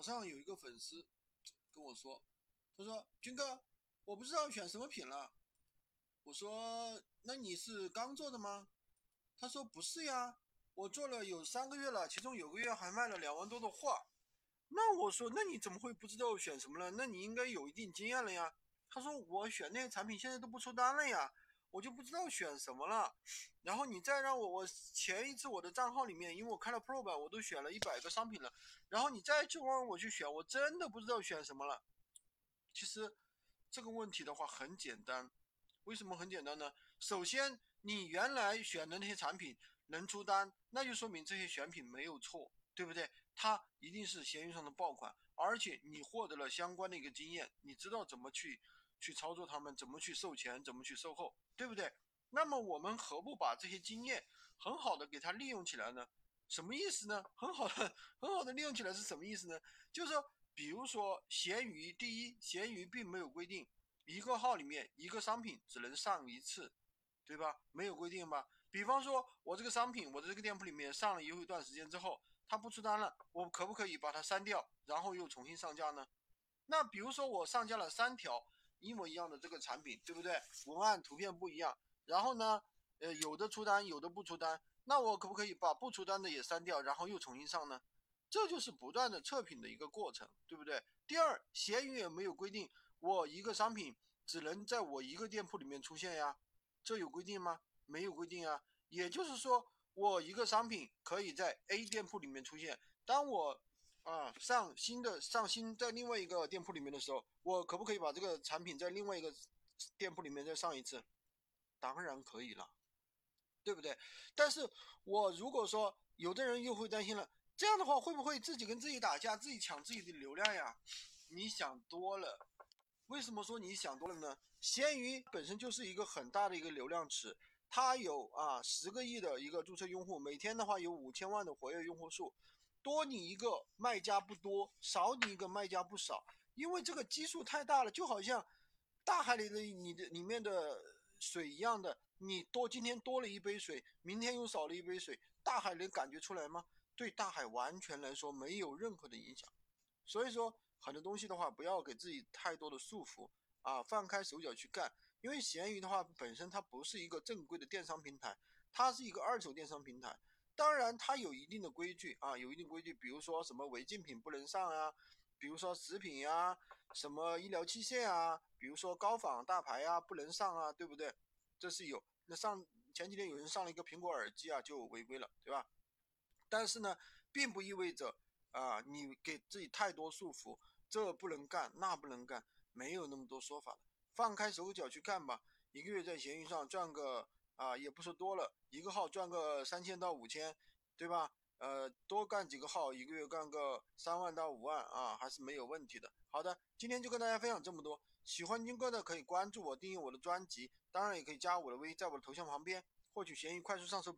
早上有一个粉丝跟我说，他说：“军哥，我不知道选什么品了。”我说：“那你是刚做的吗？”他说：“不是呀，我做了有三个月了，其中有个月还卖了两万多的货。”那我说：“那你怎么会不知道选什么了？那你应该有一定经验了呀。”他说：“我选那些产品现在都不出单了呀，我就不知道选什么了。然后你再让我，我前一次我的账号里面，因为我开了 Pro 版，我都选了一百个商品了。然后你再去让我去选，我真的不知道选什么了。其实这个问题的话很简单，为什么很简单呢？首先，你原来选的那些产品能出单，那就说明这些选品没有错，对不对？它一定是闲鱼上的爆款，而且你获得了相关的一个经验，你知道怎么去去操作他们，怎么去售前，怎么去售后，对不对？那么我们何不把这些经验很好的给它利用起来呢？什么意思呢？很好的很好的利用起来是什么意思呢？就是说，比如说闲鱼，第一，闲鱼并没有规定一个号里面一个商品只能上一次，对吧？没有规定吧？比方说，我这个商品，我的这个店铺里面上了一段时间之后。它不出单了，我可不可以把它删掉，然后又重新上架呢？那比如说我上架了三条一模一样的这个产品，对不对？文案图片不一样，然后呢，呃，有的出单，有的不出单，那我可不可以把不出单的也删掉，然后又重新上呢？这就是不断的测评的一个过程，对不对？第二，闲鱼也没有规定我一个商品只能在我一个店铺里面出现呀，这有规定吗？没有规定啊，也就是说。我一个商品可以在 A 店铺里面出现，当我啊上新的上新在另外一个店铺里面的时候，我可不可以把这个产品在另外一个店铺里面再上一次？当然可以了，对不对？但是我如果说有的人又会担心了，这样的话会不会自己跟自己打架，自己抢自己的流量呀？你想多了。为什么说你想多了呢？闲鱼本身就是一个很大的一个流量池。它有啊十个亿的一个注册用户，每天的话有五千万的活跃用户数，多你一个卖家不多，少你一个卖家不少，因为这个基数太大了，就好像大海里的你的里面的水一样的，你多今天多了一杯水，明天又少了一杯水，大海能感觉出来吗？对大海完全来说没有任何的影响，所以说很多东西的话，不要给自己太多的束缚啊，放开手脚去干。因为闲鱼的话，本身它不是一个正规的电商平台，它是一个二手电商平台。当然，它有一定的规矩啊，有一定规矩，比如说什么违禁品不能上啊，比如说食品呀，什么医疗器械啊，比如说高仿大牌啊不能上啊，对不对？这是有。那上前几天有人上了一个苹果耳机啊，就违规了，对吧？但是呢，并不意味着啊，你给自己太多束缚，这不能干，那不能干，没有那么多说法的。放开手脚去干吧，一个月在闲鱼上赚个啊，也不说多了，一个号赚个三千到五千，对吧？呃，多干几个号，一个月干个三万到五万啊，还是没有问题的。好的，今天就跟大家分享这么多。喜欢军哥的可以关注我，订阅我的专辑，当然也可以加我的微，在我的头像旁边获取闲鱼快速上手。